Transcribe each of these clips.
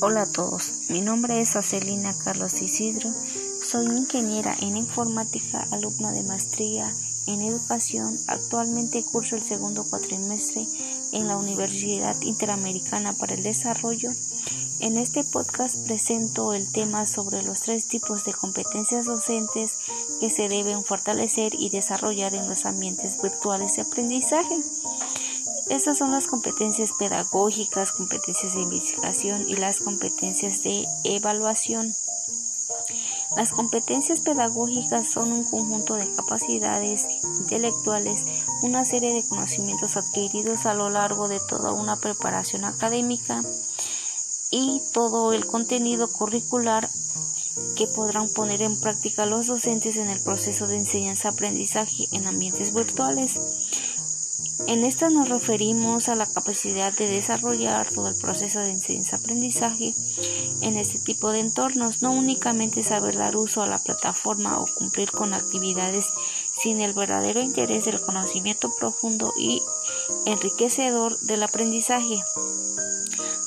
Hola a todos, mi nombre es Acelina Carlos Isidro, soy ingeniera en informática, alumna de maestría en educación, actualmente curso el segundo cuatrimestre en la Universidad Interamericana para el Desarrollo. En este podcast presento el tema sobre los tres tipos de competencias docentes que se deben fortalecer y desarrollar en los ambientes virtuales de aprendizaje. Estas son las competencias pedagógicas, competencias de investigación y las competencias de evaluación. Las competencias pedagógicas son un conjunto de capacidades intelectuales, una serie de conocimientos adquiridos a lo largo de toda una preparación académica y todo el contenido curricular que podrán poner en práctica los docentes en el proceso de enseñanza-aprendizaje en ambientes virtuales. En esta nos referimos a la capacidad de desarrollar todo el proceso de enseñanza-aprendizaje en este tipo de entornos, no únicamente saber dar uso a la plataforma o cumplir con actividades sin el verdadero interés del conocimiento profundo y enriquecedor del aprendizaje.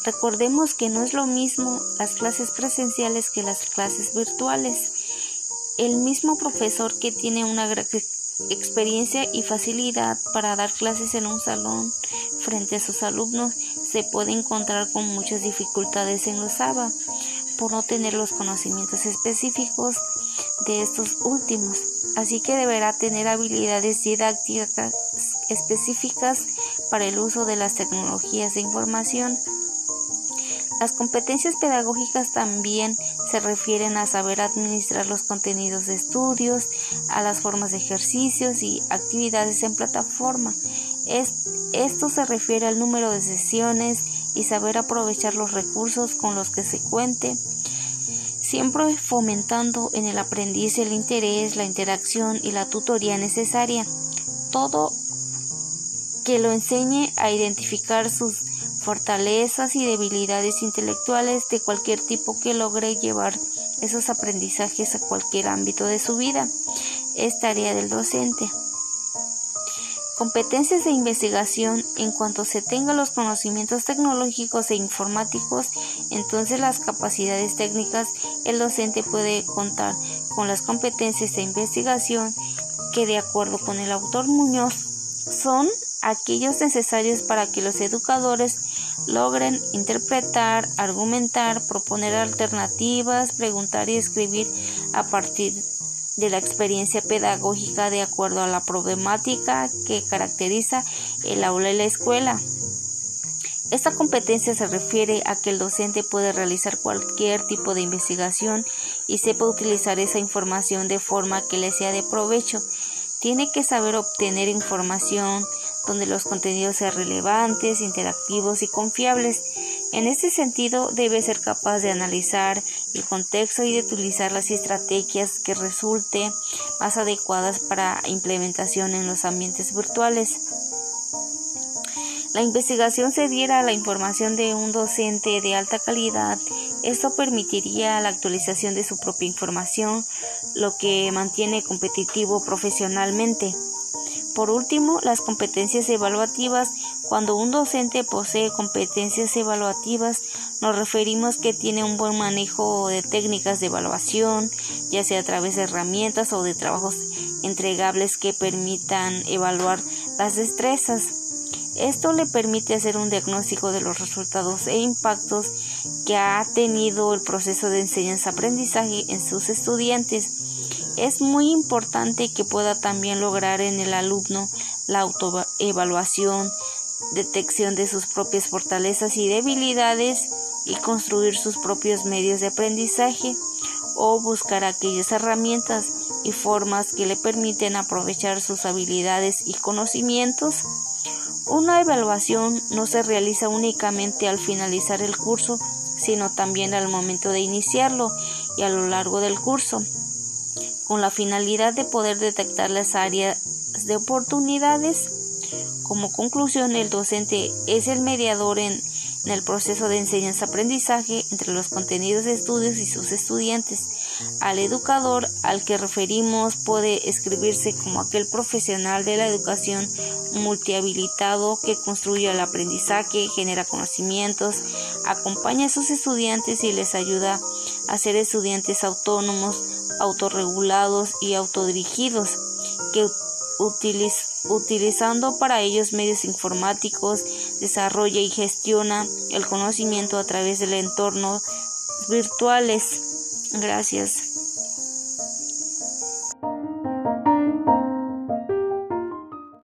Recordemos que no es lo mismo las clases presenciales que las clases virtuales. El mismo profesor que tiene una experiencia y facilidad para dar clases en un salón frente a sus alumnos se puede encontrar con muchas dificultades en los ABA por no tener los conocimientos específicos de estos últimos. Así que deberá tener habilidades didácticas específicas para el uso de las tecnologías de información. Las competencias pedagógicas también se refieren a saber administrar los contenidos de estudios, a las formas de ejercicios y actividades en plataforma. esto se refiere al número de sesiones y saber aprovechar los recursos con los que se cuente, siempre fomentando en el aprendiz el interés, la interacción y la tutoría necesaria. Todo que lo enseñe a identificar sus fortalezas y debilidades intelectuales de cualquier tipo que logre llevar esos aprendizajes a cualquier ámbito de su vida. Es tarea del docente. Competencias de investigación. En cuanto se tenga los conocimientos tecnológicos e informáticos, entonces las capacidades técnicas, el docente puede contar con las competencias de investigación que de acuerdo con el autor Muñoz son aquellos necesarios para que los educadores logren interpretar, argumentar, proponer alternativas, preguntar y escribir a partir de la experiencia pedagógica de acuerdo a la problemática que caracteriza el aula y la escuela. Esta competencia se refiere a que el docente puede realizar cualquier tipo de investigación y sepa utilizar esa información de forma que le sea de provecho. Tiene que saber obtener información, donde los contenidos sean relevantes, interactivos y confiables. En este sentido, debe ser capaz de analizar el contexto y de utilizar las estrategias que resulten más adecuadas para implementación en los ambientes virtuales. La investigación se diera a la información de un docente de alta calidad. Esto permitiría la actualización de su propia información, lo que mantiene competitivo profesionalmente. Por último, las competencias evaluativas. Cuando un docente posee competencias evaluativas, nos referimos que tiene un buen manejo de técnicas de evaluación, ya sea a través de herramientas o de trabajos entregables que permitan evaluar las destrezas. Esto le permite hacer un diagnóstico de los resultados e impactos que ha tenido el proceso de enseñanza-aprendizaje en sus estudiantes es muy importante que pueda también lograr en el alumno la autoevaluación, detección de sus propias fortalezas y debilidades y construir sus propios medios de aprendizaje o buscar aquellas herramientas y formas que le permiten aprovechar sus habilidades y conocimientos. Una evaluación no se realiza únicamente al finalizar el curso, sino también al momento de iniciarlo y a lo largo del curso con la finalidad de poder detectar las áreas de oportunidades. Como conclusión, el docente es el mediador en, el proceso de enseñanza-aprendizaje entre los contenidos de estudios y sus estudiantes. Al educador al que referimos puede escribirse como aquel profesional de la educación multihabilitado que construye el aprendizaje, genera conocimientos, acompaña a sus estudiantes y les ayuda a ser estudiantes autónomos, autorregulados y autodirigidos, que utilizando para ellos medios informáticos, desarrolla y gestiona el conocimiento a través del entorno virtuales. Gracias.